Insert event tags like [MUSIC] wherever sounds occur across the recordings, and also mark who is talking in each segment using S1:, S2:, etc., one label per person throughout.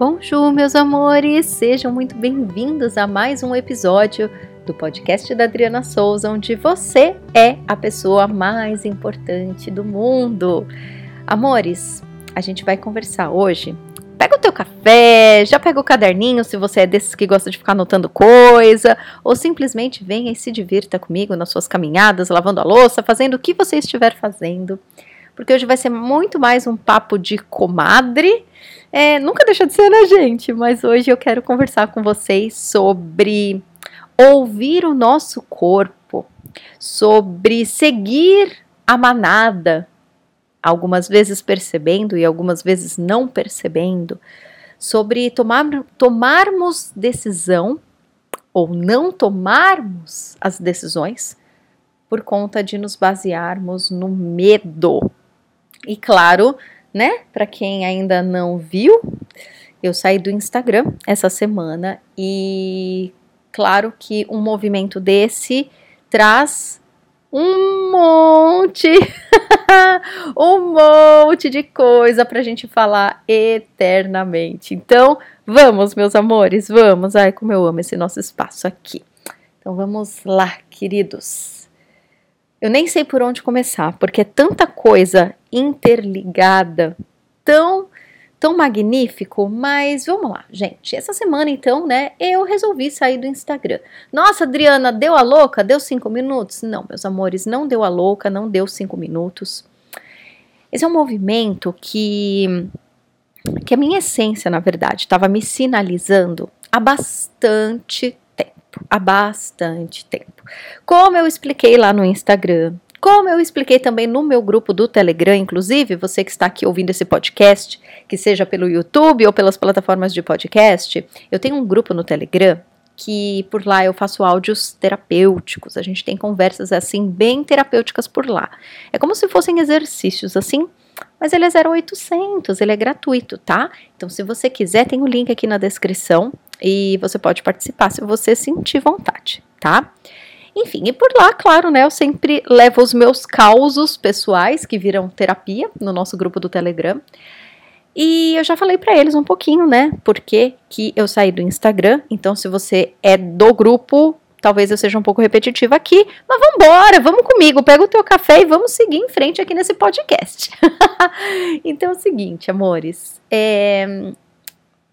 S1: Bonjour, meus amores! Sejam muito bem-vindos a mais um episódio do podcast da Adriana Souza, onde você é a pessoa mais importante do mundo. Amores, a gente vai conversar hoje. Pega o teu café, já pega o caderninho se você é desses que gosta de ficar anotando coisa, ou simplesmente venha e se divirta comigo nas suas caminhadas, lavando a louça, fazendo o que você estiver fazendo. Porque hoje vai ser muito mais um papo de comadre é, nunca deixa de ser, né, gente? Mas hoje eu quero conversar com vocês sobre ouvir o nosso corpo, sobre seguir a manada, algumas vezes percebendo e algumas vezes não percebendo, sobre tomar, tomarmos decisão ou não tomarmos as decisões por conta de nos basearmos no medo. E claro, né? Para quem ainda não viu, eu saí do Instagram essa semana e claro que um movimento desse traz um monte, [LAUGHS] um monte de coisa para a gente falar eternamente. Então, vamos, meus amores, vamos. Ai, como eu amo esse nosso espaço aqui. Então, vamos lá, queridos. Eu nem sei por onde começar, porque é tanta coisa interligada, tão tão magnífico, mas vamos lá, gente. Essa semana, então, né, eu resolvi sair do Instagram. Nossa, Adriana, deu a louca? Deu cinco minutos? Não, meus amores, não deu a louca, não deu cinco minutos. Esse é um movimento que, que a minha essência, na verdade, estava me sinalizando há bastante tempo, há bastante tempo. Como eu expliquei lá no Instagram, como eu expliquei também no meu grupo do Telegram, inclusive, você que está aqui ouvindo esse podcast, que seja pelo YouTube ou pelas plataformas de podcast, eu tenho um grupo no Telegram que por lá eu faço áudios terapêuticos. A gente tem conversas assim bem terapêuticas por lá. É como se fossem exercícios assim, mas ele é 0800, ele é gratuito, tá? Então se você quiser, tem o um link aqui na descrição e você pode participar se você sentir vontade, tá? Enfim, e por lá, claro, né, eu sempre levo os meus causos pessoais que viram terapia no nosso grupo do Telegram. E eu já falei para eles um pouquinho, né, porque que eu saí do Instagram. Então, se você é do grupo, talvez eu seja um pouco repetitiva aqui, mas vamos embora, vamos comigo, pega o teu café e vamos seguir em frente aqui nesse podcast. [LAUGHS] então é o seguinte, amores, é,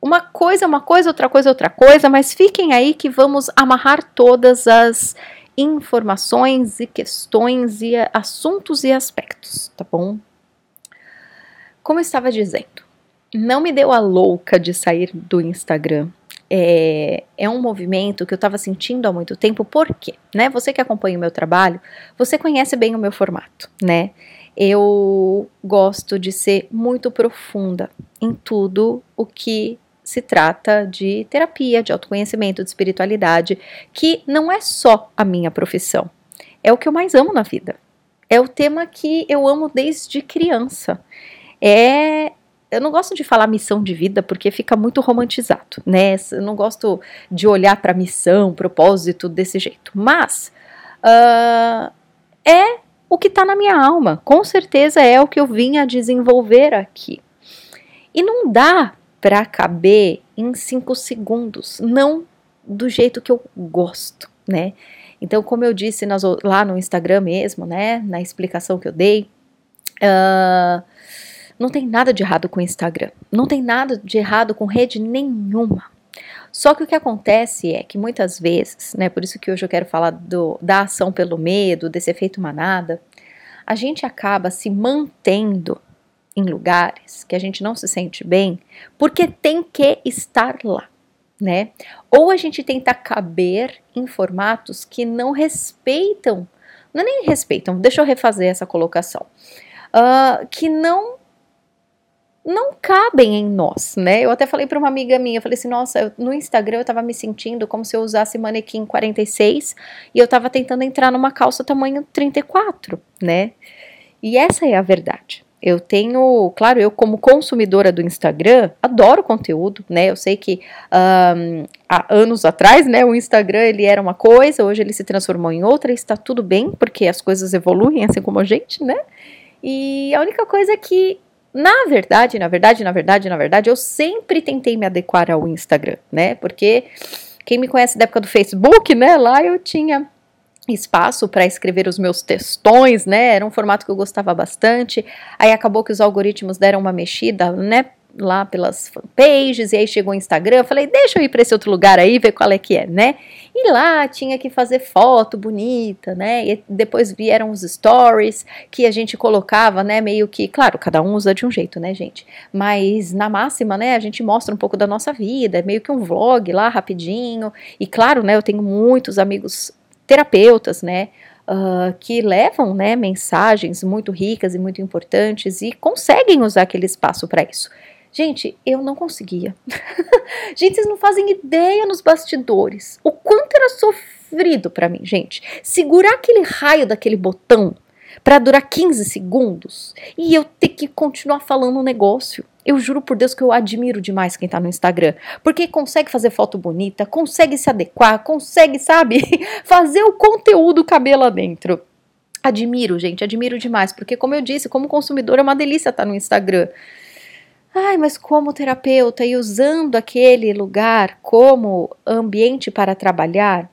S1: uma coisa uma coisa, outra coisa outra coisa, mas fiquem aí que vamos amarrar todas as informações e questões e assuntos e aspectos, tá bom? Como eu estava dizendo, não me deu a louca de sair do Instagram. É, é um movimento que eu estava sentindo há muito tempo, por quê? Né? Você que acompanha o meu trabalho, você conhece bem o meu formato, né? Eu gosto de ser muito profunda em tudo o que se trata de terapia, de autoconhecimento, de espiritualidade, que não é só a minha profissão. É o que eu mais amo na vida. É o tema que eu amo desde criança. É eu não gosto de falar missão de vida porque fica muito romantizado, né? Eu não gosto de olhar para missão, propósito desse jeito. Mas uh, é o que está na minha alma. Com certeza é o que eu vim a desenvolver aqui. E não dá para caber em cinco segundos, não do jeito que eu gosto, né? Então, como eu disse nas, lá no Instagram mesmo, né, na explicação que eu dei, uh, não tem nada de errado com o Instagram, não tem nada de errado com rede nenhuma. Só que o que acontece é que muitas vezes, né, por isso que hoje eu quero falar do, da ação pelo medo, desse efeito manada, a gente acaba se mantendo em lugares que a gente não se sente bem, porque tem que estar lá, né? Ou a gente tenta caber em formatos que não respeitam, não é nem respeitam, deixa eu refazer essa colocação, uh, que não não cabem em nós, né? Eu até falei para uma amiga minha, eu falei assim, nossa, eu, no Instagram eu tava me sentindo como se eu usasse manequim 46 e eu tava tentando entrar numa calça tamanho 34, né? E essa é a verdade. Eu tenho, claro, eu como consumidora do Instagram, adoro conteúdo, né? Eu sei que um, há anos atrás, né, o Instagram ele era uma coisa, hoje ele se transformou em outra, está tudo bem, porque as coisas evoluem, [LAUGHS] assim como a gente, né? E a única coisa é que Na verdade, na verdade, na verdade, na verdade, eu sempre tentei me adequar ao Instagram, né? Porque quem me conhece da época do Facebook, né? Lá eu tinha espaço para escrever os meus textões, né? Era um formato que eu gostava bastante. Aí acabou que os algoritmos deram uma mexida, né? Lá pelas fanpages, e aí chegou o Instagram, eu falei, deixa eu ir para esse outro lugar aí, ver qual é que é, né? E lá tinha que fazer foto bonita, né? E depois vieram os stories que a gente colocava, né? Meio que, claro, cada um usa de um jeito, né, gente? Mas na máxima, né? A gente mostra um pouco da nossa vida, é meio que um vlog lá rapidinho. E claro, né? Eu tenho muitos amigos terapeutas, né? Uh, que levam né, mensagens muito ricas e muito importantes e conseguem usar aquele espaço para isso. Gente, eu não conseguia. [LAUGHS] gente, vocês não fazem ideia nos bastidores o quanto era sofrido para mim, gente. Segurar aquele raio daquele botão para durar 15 segundos e eu ter que continuar falando um negócio. Eu juro por Deus que eu admiro demais quem tá no Instagram, porque consegue fazer foto bonita, consegue se adequar, consegue, sabe, [LAUGHS] fazer o conteúdo caber lá dentro. Admiro, gente, admiro demais, porque como eu disse, como consumidor é uma delícia estar tá no Instagram. Ai, mas como terapeuta e usando aquele lugar como ambiente para trabalhar,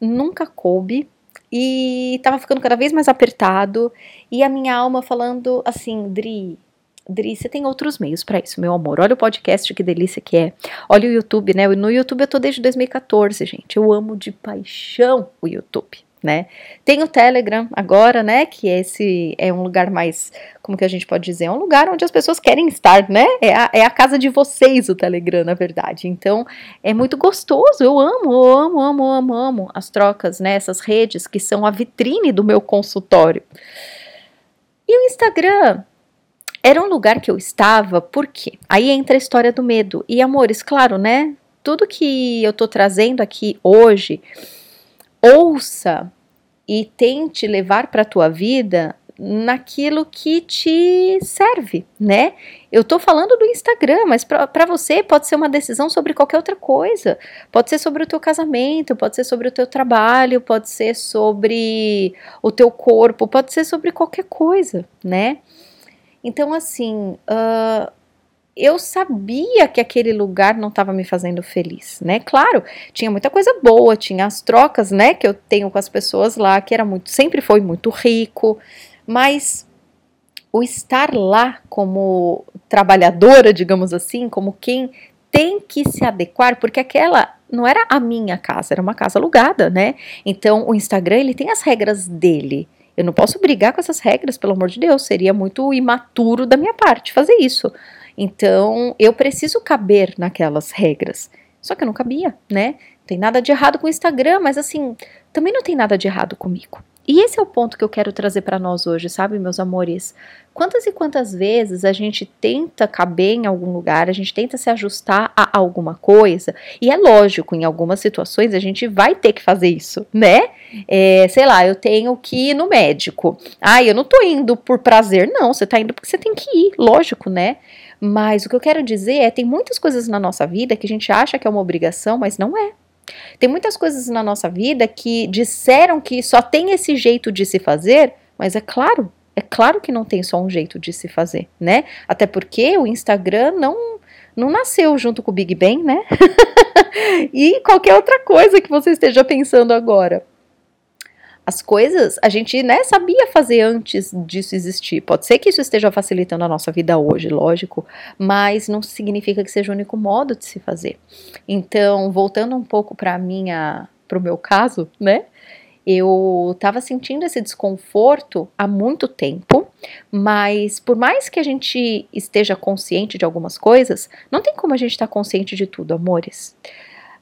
S1: nunca coube e estava ficando cada vez mais apertado e a minha alma falando assim, Dri, Dri, você tem outros meios para isso, meu amor. Olha o podcast, que delícia que é. Olha o YouTube, né? No YouTube eu tô desde 2014, gente. Eu amo de paixão o YouTube, né? Tem o Telegram agora, né? Que esse é um lugar mais, como que a gente pode dizer? É um lugar onde as pessoas querem estar, né? É a, é a casa de vocês o Telegram, na verdade. Então, é muito gostoso. Eu amo, eu amo, amo, amo, amo as trocas, né? Essas redes que são a vitrine do meu consultório. E o Instagram, era um lugar que eu estava, porque aí entra a história do medo. E amores, claro, né? Tudo que eu tô trazendo aqui hoje, ouça e tente levar para tua vida naquilo que te serve, né? Eu tô falando do Instagram, mas para você pode ser uma decisão sobre qualquer outra coisa. Pode ser sobre o teu casamento, pode ser sobre o teu trabalho, pode ser sobre o teu corpo, pode ser sobre qualquer coisa, né? Então, assim, uh, eu sabia que aquele lugar não estava me fazendo feliz, né? Claro, tinha muita coisa boa, tinha as trocas, né, que eu tenho com as pessoas lá, que era muito, sempre foi muito rico, mas o estar lá como trabalhadora, digamos assim, como quem tem que se adequar, porque aquela não era a minha casa, era uma casa alugada, né? Então, o Instagram, ele tem as regras dele. Eu não posso brigar com essas regras, pelo amor de Deus, seria muito imaturo da minha parte fazer isso. Então, eu preciso caber naquelas regras. Só que eu não cabia, né? Não tem nada de errado com o Instagram, mas assim, também não tem nada de errado comigo. E esse é o ponto que eu quero trazer para nós hoje, sabe, meus amores? Quantas e quantas vezes a gente tenta caber em algum lugar, a gente tenta se ajustar a alguma coisa, e é lógico, em algumas situações a gente vai ter que fazer isso, né? É, sei lá, eu tenho que ir no médico. Ah, eu não tô indo por prazer, não, você tá indo porque você tem que ir, lógico, né? Mas o que eu quero dizer é, tem muitas coisas na nossa vida que a gente acha que é uma obrigação, mas não é. Tem muitas coisas na nossa vida que disseram que só tem esse jeito de se fazer, mas é claro, é claro que não tem só um jeito de se fazer, né? Até porque o Instagram não não nasceu junto com o Big Bang, né? [LAUGHS] e qualquer outra coisa que você esteja pensando agora as coisas a gente né, sabia fazer antes disso existir. Pode ser que isso esteja facilitando a nossa vida hoje, lógico, mas não significa que seja o único modo de se fazer. Então, voltando um pouco para minha, para o meu caso, né? Eu estava sentindo esse desconforto há muito tempo, mas por mais que a gente esteja consciente de algumas coisas, não tem como a gente estar tá consciente de tudo, amores.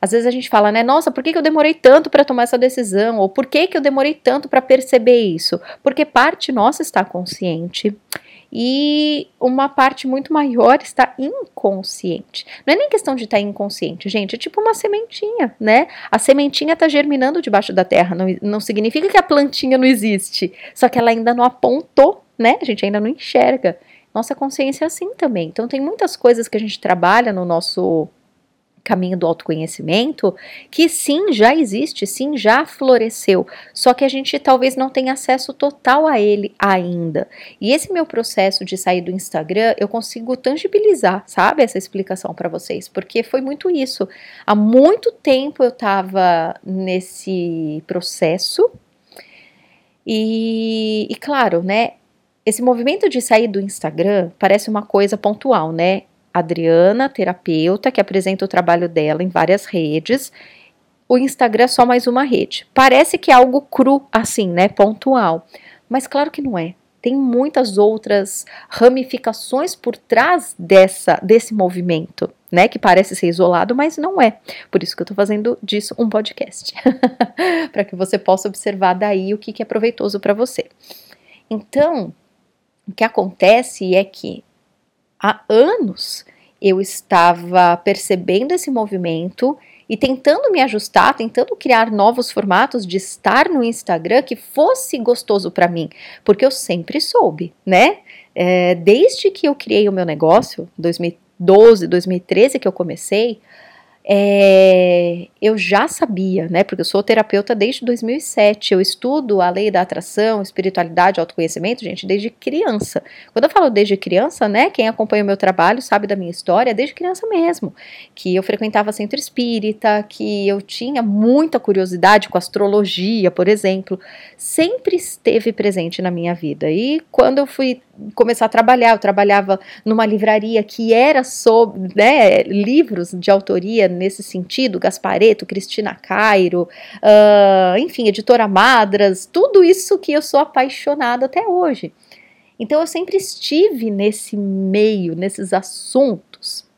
S1: Às vezes a gente fala, né? Nossa, por que, que eu demorei tanto para tomar essa decisão? Ou por que, que eu demorei tanto para perceber isso? Porque parte nossa está consciente e uma parte muito maior está inconsciente. Não é nem questão de estar inconsciente, gente, é tipo uma sementinha, né? A sementinha está germinando debaixo da terra, não, não significa que a plantinha não existe, só que ela ainda não apontou, né? A gente ainda não enxerga. Nossa consciência é assim também. Então tem muitas coisas que a gente trabalha no nosso caminho do autoconhecimento que sim, já existe, sim, já floresceu, só que a gente talvez não tenha acesso total a ele ainda. E esse meu processo de sair do Instagram, eu consigo tangibilizar, sabe, essa explicação para vocês, porque foi muito isso. Há muito tempo eu estava nesse processo. E, e claro, né, esse movimento de sair do Instagram parece uma coisa pontual, né? Adriana, terapeuta, que apresenta o trabalho dela em várias redes. O Instagram é só mais uma rede. Parece que é algo cru, assim, né? Pontual. Mas claro que não é. Tem muitas outras ramificações por trás dessa, desse movimento, né? Que parece ser isolado, mas não é. Por isso que eu tô fazendo disso um podcast. [LAUGHS] para que você possa observar daí o que, que é proveitoso para você. Então, o que acontece é que há anos eu estava percebendo esse movimento e tentando me ajustar, tentando criar novos formatos de estar no Instagram que fosse gostoso para mim, porque eu sempre soube, né? É, desde que eu criei o meu negócio, 2012, 2013 que eu comecei, é, eu já sabia, né? Porque eu sou terapeuta desde 2007. Eu estudo a lei da atração, espiritualidade, autoconhecimento, gente, desde criança. Quando eu falo desde criança, né? Quem acompanha o meu trabalho sabe da minha história, desde criança mesmo. Que eu frequentava centro espírita, que eu tinha muita curiosidade com astrologia, por exemplo. Sempre esteve presente na minha vida. E quando eu fui começar a trabalhar. Eu trabalhava numa livraria que era sobre né, livros de autoria nesse sentido, Gaspareto, Cristina Cairo, uh, enfim, editora Madras, tudo isso que eu sou apaixonada até hoje. Então eu sempre estive nesse meio, nesses assuntos.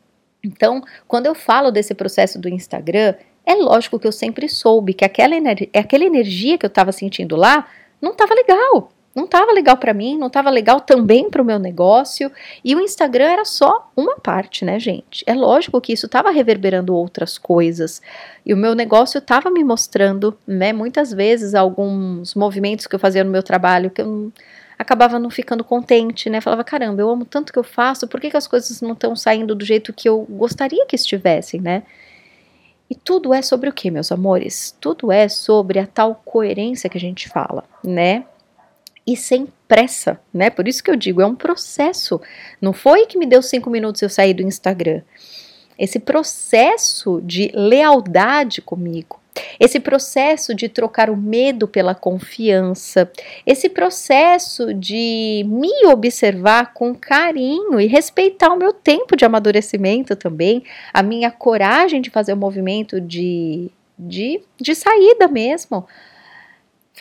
S1: Então, quando eu falo desse processo do Instagram, é lógico que eu sempre soube que aquela, aquela energia que eu estava sentindo lá não estava legal não estava legal para mim, não estava legal também para o meu negócio, e o Instagram era só uma parte, né, gente? É lógico que isso estava reverberando outras coisas, e o meu negócio estava me mostrando, né, muitas vezes alguns movimentos que eu fazia no meu trabalho que eu não, acabava não ficando contente, né? Falava, caramba, eu amo tanto que eu faço, por que, que as coisas não estão saindo do jeito que eu gostaria que estivessem, né? E tudo é sobre o que, meus amores? Tudo é sobre a tal coerência que a gente fala, né? E sem pressa, né? Por isso que eu digo, é um processo. Não foi que me deu cinco minutos eu sair do Instagram. Esse processo de lealdade comigo, esse processo de trocar o medo pela confiança, esse processo de me observar com carinho e respeitar o meu tempo de amadurecimento também, a minha coragem de fazer o movimento de, de, de saída mesmo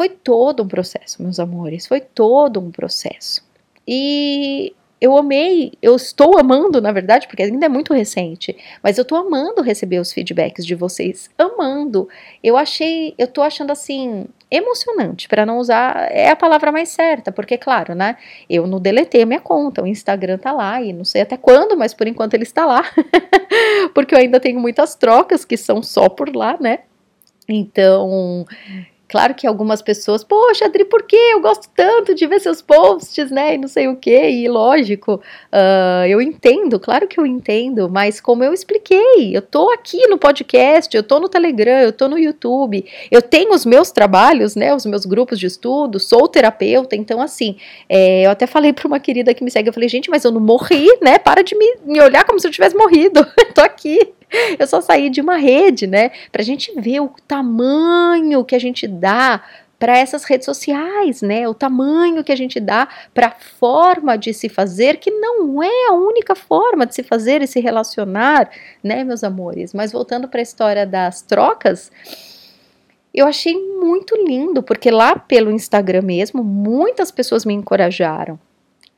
S1: foi todo um processo, meus amores, foi todo um processo. E eu amei, eu estou amando, na verdade, porque ainda é muito recente, mas eu estou amando receber os feedbacks de vocês, amando. Eu achei, eu estou achando assim emocionante, para não usar é a palavra mais certa, porque claro, né? Eu não deletei a minha conta, o Instagram tá lá e não sei até quando, mas por enquanto ele está lá. [LAUGHS] porque eu ainda tenho muitas trocas que são só por lá, né? Então, Claro que algumas pessoas, poxa, Adri, por que eu gosto tanto de ver seus posts, né? E não sei o que, e lógico, uh, eu entendo, claro que eu entendo, mas como eu expliquei, eu tô aqui no podcast, eu tô no Telegram, eu tô no YouTube, eu tenho os meus trabalhos, né? Os meus grupos de estudo, sou terapeuta, então assim, é, eu até falei para uma querida que me segue, eu falei, gente, mas eu não morri, né? Para de me, me olhar como se eu tivesse morrido, [LAUGHS] tô aqui. [LAUGHS] Eu só saí de uma rede, né? Pra gente ver o tamanho que a gente dá para essas redes sociais, né? O tamanho que a gente dá para a forma de se fazer, que não é a única forma de se fazer e se relacionar, né, meus amores? Mas voltando para a história das trocas, eu achei muito lindo, porque lá pelo Instagram mesmo, muitas pessoas me encorajaram.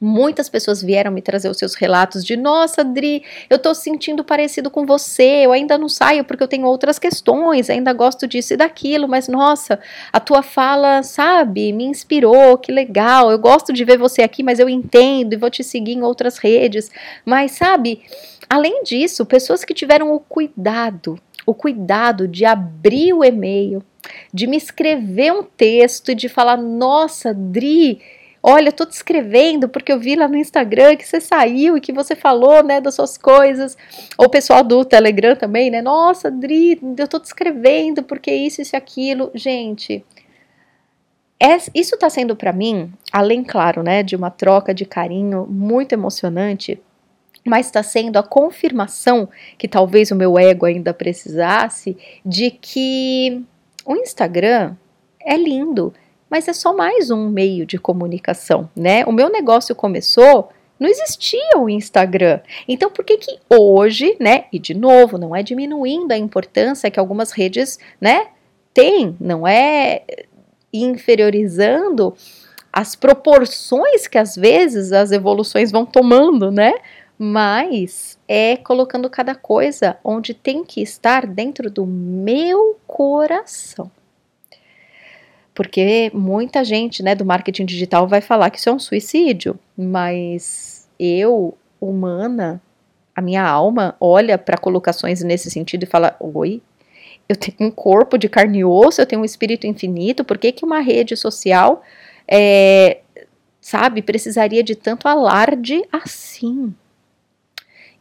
S1: Muitas pessoas vieram me trazer os seus relatos de: nossa, Adri, eu tô sentindo parecido com você, eu ainda não saio porque eu tenho outras questões, ainda gosto disso e daquilo, mas nossa, a tua fala, sabe, me inspirou, que legal, eu gosto de ver você aqui, mas eu entendo e vou te seguir em outras redes. Mas, sabe, além disso, pessoas que tiveram o cuidado, o cuidado de abrir o e-mail, de me escrever um texto e de falar: nossa, Dri Olha, eu tô te escrevendo porque eu vi lá no Instagram que você saiu e que você falou, né, das suas coisas. Ou o pessoal do Telegram também, né? Nossa, Dri, eu tô te escrevendo porque isso, isso e aquilo. Gente, isso tá sendo para mim, além, claro, né, de uma troca de carinho muito emocionante, mas está sendo a confirmação que talvez o meu ego ainda precisasse de que o Instagram é lindo, mas é só mais um meio de comunicação, né? O meu negócio começou não existia o Instagram. Então, por que que hoje, né? E de novo, não é diminuindo a importância que algumas redes, né, têm, não é inferiorizando as proporções que às vezes as evoluções vão tomando, né? Mas é colocando cada coisa onde tem que estar dentro do meu coração. Porque muita gente, né, do marketing digital vai falar que isso é um suicídio, mas eu, humana, a minha alma olha para colocações nesse sentido e fala: "Oi, eu tenho um corpo de carne e osso, eu tenho um espírito infinito, por que, que uma rede social, é, sabe, precisaria de tanto alarde assim?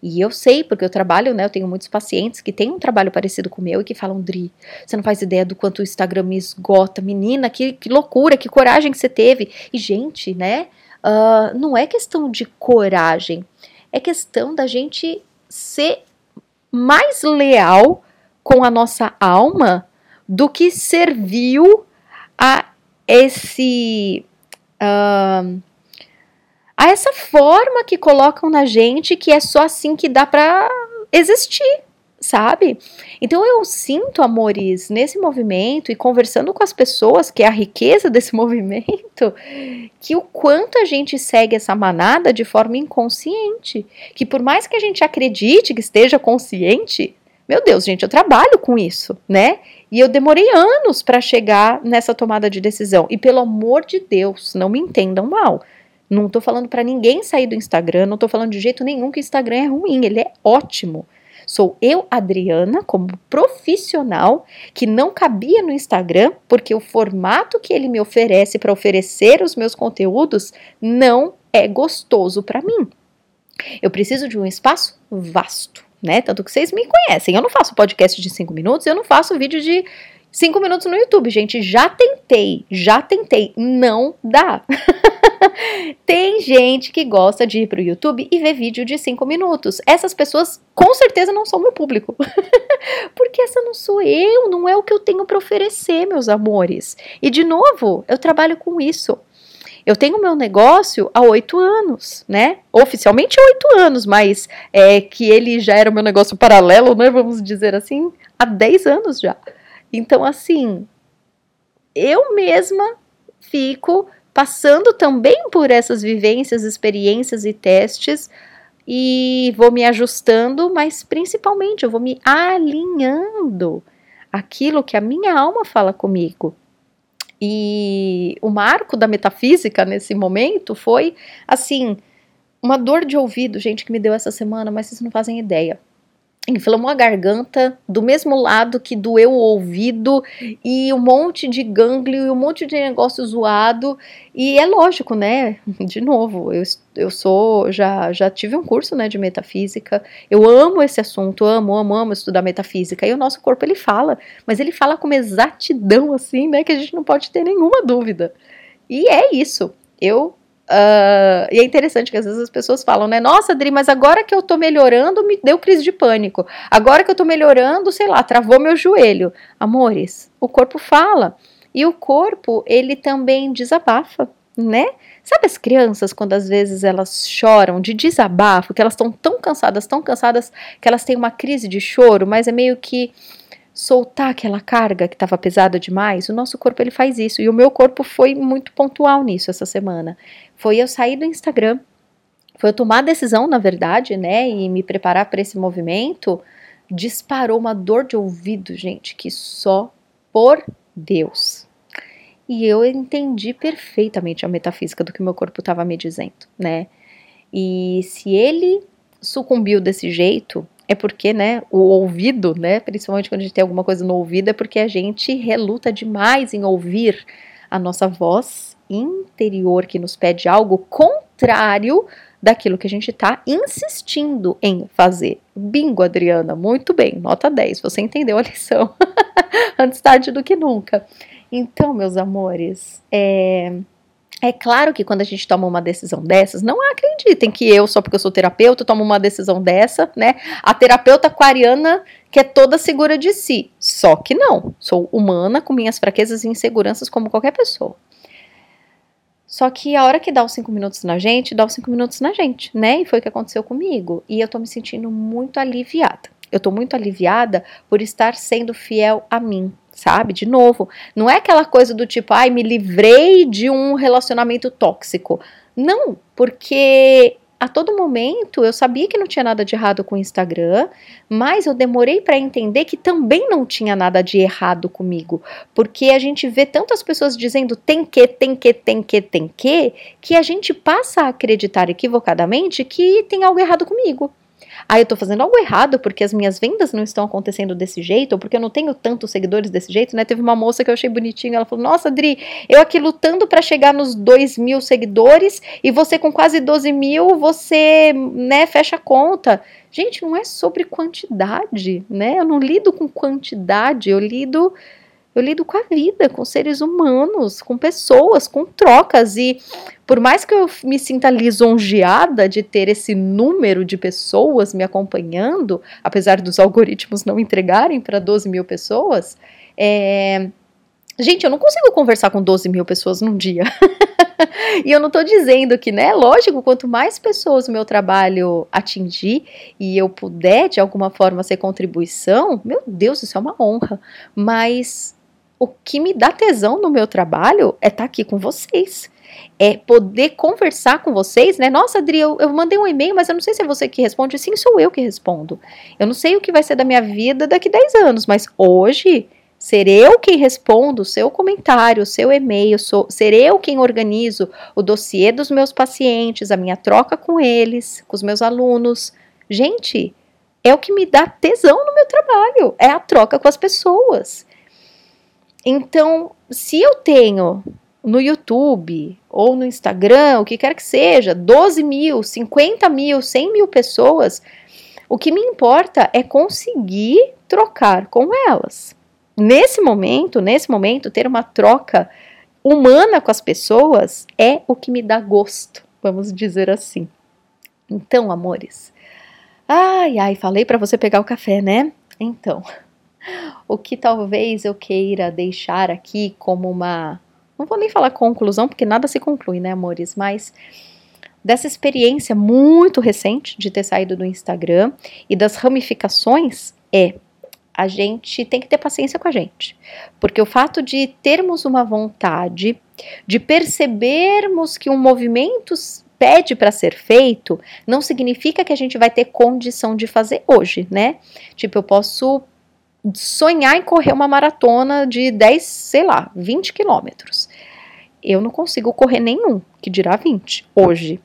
S1: E eu sei, porque eu trabalho, né? Eu tenho muitos pacientes que têm um trabalho parecido com o meu e que falam, Dri, você não faz ideia do quanto o Instagram me esgota. Menina, que, que loucura, que coragem que você teve. E, gente, né? Uh, não é questão de coragem, é questão da gente ser mais leal com a nossa alma do que serviu a esse. Uh, a essa forma que colocam na gente que é só assim que dá para existir, sabe? Então eu sinto, amores, nesse movimento e conversando com as pessoas, que é a riqueza [LAUGHS] desse movimento, que o quanto a gente segue essa manada de forma inconsciente, que por mais que a gente acredite que esteja consciente, meu Deus, gente, eu trabalho com isso, né? E eu demorei anos para chegar nessa tomada de decisão. E pelo amor de Deus, não me entendam mal. Não tô falando para ninguém sair do Instagram, não tô falando de jeito nenhum que o Instagram é ruim, ele é ótimo. Sou eu, Adriana, como profissional, que não cabia no Instagram, porque o formato que ele me oferece para oferecer os meus conteúdos não é gostoso para mim. Eu preciso de um espaço vasto, né? Tanto que vocês me conhecem. Eu não faço podcast de cinco minutos, eu não faço vídeo de cinco minutos no YouTube, gente. Já tentei, já tentei, não dá. [LAUGHS] Tem gente que gosta de ir para o YouTube e ver vídeo de 5 minutos. Essas pessoas com certeza não são meu público. [LAUGHS] Porque essa não sou eu, não é o que eu tenho para oferecer, meus amores. E de novo, eu trabalho com isso. Eu tenho meu negócio há oito anos, né? Oficialmente oito anos, mas é que ele já era o meu negócio paralelo, né? Vamos dizer assim, há dez anos já. Então, assim, eu mesma fico passando também por essas vivências, experiências e testes e vou me ajustando, mas principalmente eu vou me alinhando aquilo que a minha alma fala comigo. E o marco da metafísica nesse momento foi assim, uma dor de ouvido, gente, que me deu essa semana, mas vocês não fazem ideia inflamou a garganta do mesmo lado que doeu o ouvido e um monte de gânglio e um monte de negócio zoado e é lógico, né? De novo, eu, eu sou já já tive um curso, né, de metafísica. Eu amo esse assunto, amo, amo, amo estudar metafísica. E o nosso corpo ele fala, mas ele fala com uma exatidão assim, né, que a gente não pode ter nenhuma dúvida. E é isso. Eu Uh, e é interessante que às vezes as pessoas falam, né? Nossa, Adri, mas agora que eu tô melhorando, me deu crise de pânico. Agora que eu tô melhorando, sei lá, travou meu joelho. Amores, o corpo fala. E o corpo, ele também desabafa, né? Sabe as crianças, quando às vezes elas choram de desabafo, que elas estão tão cansadas, tão cansadas, que elas têm uma crise de choro, mas é meio que soltar aquela carga que estava pesada demais, o nosso corpo ele faz isso. E o meu corpo foi muito pontual nisso essa semana. Foi eu sair do Instagram, foi eu tomar a decisão, na verdade, né, e me preparar para esse movimento, disparou uma dor de ouvido, gente, que só por Deus. E eu entendi perfeitamente a metafísica do que meu corpo estava me dizendo, né? E se ele sucumbiu desse jeito, é porque, né, o ouvido, né, principalmente quando a gente tem alguma coisa no ouvido, é porque a gente reluta demais em ouvir a nossa voz interior que nos pede algo contrário daquilo que a gente está insistindo em fazer. Bingo, Adriana, muito bem, nota 10, você entendeu a lição. [LAUGHS] Antes tarde do que nunca. Então, meus amores, é, é claro que quando a gente toma uma decisão dessas, não acreditem que eu, só porque eu sou terapeuta, tomo uma decisão dessa, né? A terapeuta aquariana que é toda segura de si. Só que não. Sou humana com minhas fraquezas e inseguranças como qualquer pessoa. Só que a hora que dá os cinco minutos na gente, dá os cinco minutos na gente, né? E foi o que aconteceu comigo. E eu tô me sentindo muito aliviada. Eu tô muito aliviada por estar sendo fiel a mim, sabe? De novo, não é aquela coisa do tipo, ai, me livrei de um relacionamento tóxico. Não, porque a todo momento eu sabia que não tinha nada de errado com o Instagram, mas eu demorei para entender que também não tinha nada de errado comigo, porque a gente vê tantas pessoas dizendo tem que, tem que, tem que, tem que, que a gente passa a acreditar equivocadamente que tem algo errado comigo ah, eu tô fazendo algo errado porque as minhas vendas não estão acontecendo desse jeito, ou porque eu não tenho tantos seguidores desse jeito, né? Teve uma moça que eu achei bonitinha, ela falou, nossa, Adri, eu aqui lutando para chegar nos 2 mil seguidores, e você com quase 12 mil, você, né, fecha a conta. Gente, não é sobre quantidade, né? Eu não lido com quantidade, eu lido eu lido com a vida, com seres humanos, com pessoas, com trocas. E por mais que eu me sinta lisonjeada de ter esse número de pessoas me acompanhando, apesar dos algoritmos não entregarem para 12 mil pessoas, é... gente, eu não consigo conversar com 12 mil pessoas num dia. [LAUGHS] e eu não estou dizendo que, né? Lógico, quanto mais pessoas o meu trabalho atingir e eu puder de alguma forma ser contribuição, meu Deus, isso é uma honra. Mas o que me dá tesão no meu trabalho é estar tá aqui com vocês. É poder conversar com vocês, né? Nossa, Adri, eu, eu mandei um e-mail, mas eu não sei se é você que responde. Sim, sou eu que respondo. Eu não sei o que vai ser da minha vida daqui 10 anos, mas hoje ser eu quem respondo o seu comentário, o seu e-mail, sou, ser eu quem organizo o dossiê dos meus pacientes, a minha troca com eles, com os meus alunos. Gente, é o que me dá tesão no meu trabalho, é a troca com as pessoas. Então, se eu tenho no YouTube ou no Instagram, o que quer que seja, 12 mil, 50 mil, 100 mil pessoas, o que me importa é conseguir trocar com elas. Nesse momento, nesse momento, ter uma troca humana com as pessoas é o que me dá gosto, vamos dizer assim. Então, amores, ai, ai, falei para você pegar o café, né? Então, o que talvez eu queira deixar aqui como uma. Não vou nem falar conclusão, porque nada se conclui, né, amores? Mas dessa experiência muito recente de ter saído do Instagram e das ramificações é a gente tem que ter paciência com a gente. Porque o fato de termos uma vontade, de percebermos que um movimento pede para ser feito, não significa que a gente vai ter condição de fazer hoje, né? Tipo, eu posso sonhar em correr uma maratona de 10, sei lá, 20 quilômetros. Eu não consigo correr nenhum, que dirá 20 hoje.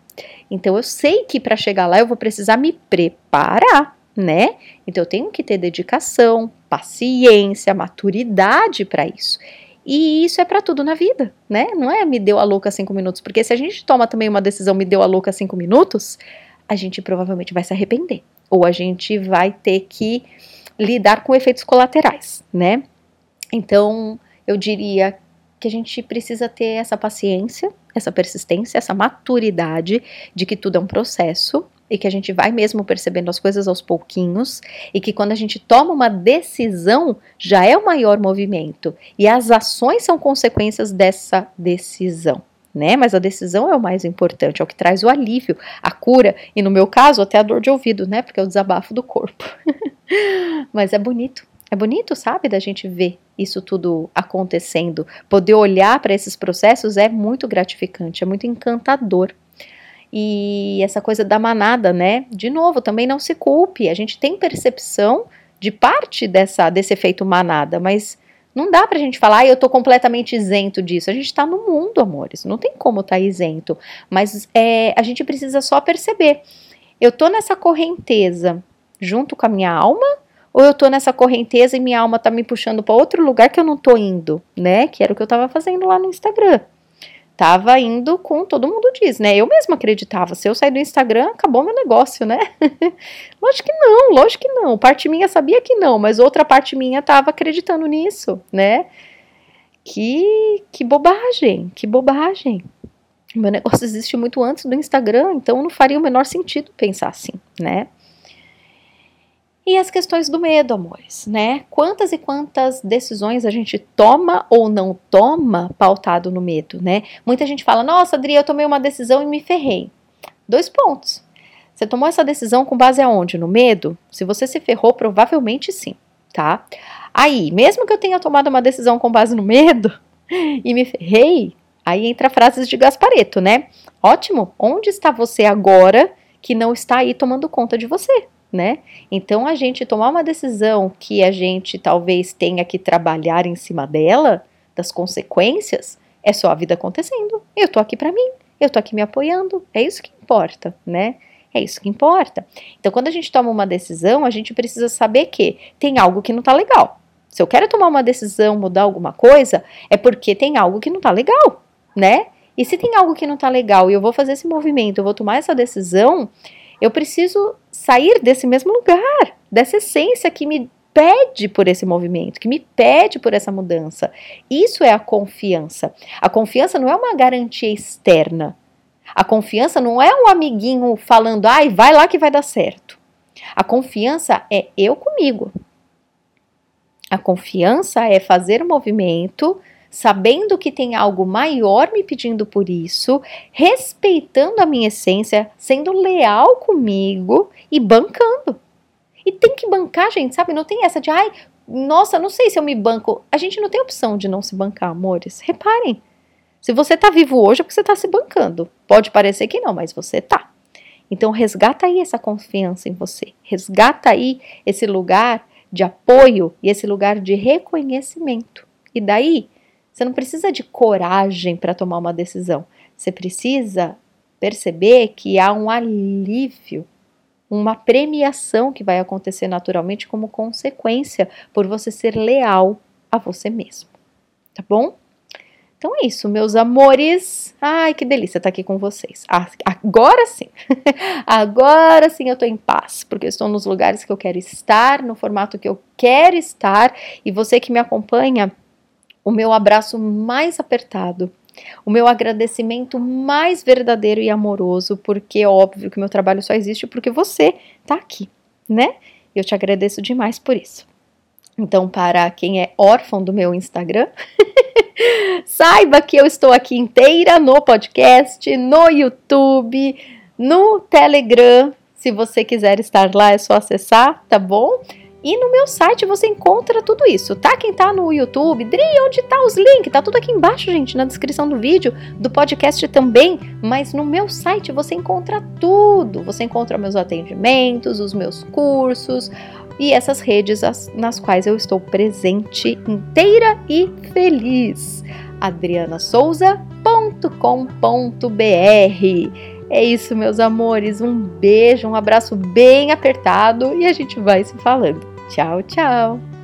S1: Então eu sei que para chegar lá eu vou precisar me preparar, né? Então eu tenho que ter dedicação, paciência, maturidade para isso. E isso é para tudo na vida, né? Não é me deu a louca cinco minutos, porque se a gente toma também uma decisão me deu a louca cinco minutos, a gente provavelmente vai se arrepender. Ou a gente vai ter que lidar com efeitos colaterais, né? Então, eu diria que a gente precisa ter essa paciência, essa persistência, essa maturidade de que tudo é um processo e que a gente vai mesmo percebendo as coisas aos pouquinhos e que quando a gente toma uma decisão já é o maior movimento e as ações são consequências dessa decisão. Né? Mas a decisão é o mais importante, é o que traz o alívio, a cura e no meu caso até a dor de ouvido, né? Porque é o desabafo do corpo. [LAUGHS] Mas é bonito. É bonito, sabe, da gente ver isso tudo acontecendo. Poder olhar para esses processos é muito gratificante, é muito encantador. E essa coisa da manada, né? De novo, também não se culpe. A gente tem percepção de parte dessa, desse efeito manada, mas não dá pra gente falar, ah, eu tô completamente isento disso. A gente tá no mundo, amores. Não tem como estar tá isento. Mas é, a gente precisa só perceber. Eu tô nessa correnteza junto com a minha alma? Ou eu tô nessa correnteza e minha alma tá me puxando para outro lugar que eu não tô indo, né? Que era o que eu tava fazendo lá no Instagram. tava indo com todo mundo diz, né? Eu mesma acreditava, se eu sair do Instagram, acabou meu negócio, né? [LAUGHS] lógico que não, lógico que não. Parte minha sabia que não, mas outra parte minha tava acreditando nisso, né? Que, que bobagem, que bobagem. Meu negócio existe muito antes do Instagram, então não faria o menor sentido pensar assim, né? E as questões do medo, amores, né? Quantas e quantas decisões a gente toma ou não toma pautado no medo, né? Muita gente fala: Nossa, Adri, eu tomei uma decisão e me ferrei. Dois pontos. Você tomou essa decisão com base aonde? No medo? Se você se ferrou, provavelmente sim, tá? Aí, mesmo que eu tenha tomado uma decisão com base no medo [LAUGHS] e me ferrei, aí entra frases de Gaspareto, né? Ótimo, onde está você agora que não está aí tomando conta de você? Né? Então a gente tomar uma decisão que a gente talvez tenha que trabalhar em cima dela, das consequências, é só a vida acontecendo. Eu tô aqui para mim, eu tô aqui me apoiando, é isso que importa, né? É isso que importa. Então, quando a gente toma uma decisão, a gente precisa saber que tem algo que não tá legal. Se eu quero tomar uma decisão, mudar alguma coisa, é porque tem algo que não tá legal, né? E se tem algo que não tá legal e eu vou fazer esse movimento, eu vou tomar essa decisão, eu preciso sair desse mesmo lugar, dessa essência que me pede por esse movimento, que me pede por essa mudança. Isso é a confiança. A confiança não é uma garantia externa. A confiança não é um amiguinho falando, ai, vai lá que vai dar certo. A confiança é eu comigo. A confiança é fazer o movimento sabendo que tem algo maior me pedindo por isso, respeitando a minha essência, sendo leal comigo e bancando. E tem que bancar, gente, sabe? Não tem essa de, ai, nossa, não sei se eu me banco. A gente não tem opção de não se bancar, amores. Reparem. Se você tá vivo hoje é porque você tá se bancando. Pode parecer que não, mas você tá. Então resgata aí essa confiança em você. Resgata aí esse lugar de apoio e esse lugar de reconhecimento. E daí você não precisa de coragem para tomar uma decisão. Você precisa perceber que há um alívio, uma premiação que vai acontecer naturalmente como consequência por você ser leal a você mesmo. Tá bom? Então é isso, meus amores. Ai, que delícia estar aqui com vocês. Ah, agora sim. [LAUGHS] agora sim eu estou em paz, porque estou nos lugares que eu quero estar, no formato que eu quero estar, e você que me acompanha o meu abraço mais apertado, o meu agradecimento mais verdadeiro e amoroso, porque é óbvio que meu trabalho só existe porque você está aqui, né? Eu te agradeço demais por isso. Então, para quem é órfão do meu Instagram, [LAUGHS] saiba que eu estou aqui inteira no podcast, no YouTube, no Telegram. Se você quiser estar lá, é só acessar, tá bom? E no meu site você encontra tudo isso, tá? Quem tá no YouTube, Dri, onde tá os links? Tá tudo aqui embaixo, gente, na descrição do vídeo, do podcast também. Mas no meu site você encontra tudo. Você encontra meus atendimentos, os meus cursos e essas redes nas quais eu estou presente, inteira e feliz. adrianasouza.com.br é isso, meus amores. Um beijo, um abraço bem apertado e a gente vai se falando. Tchau, tchau!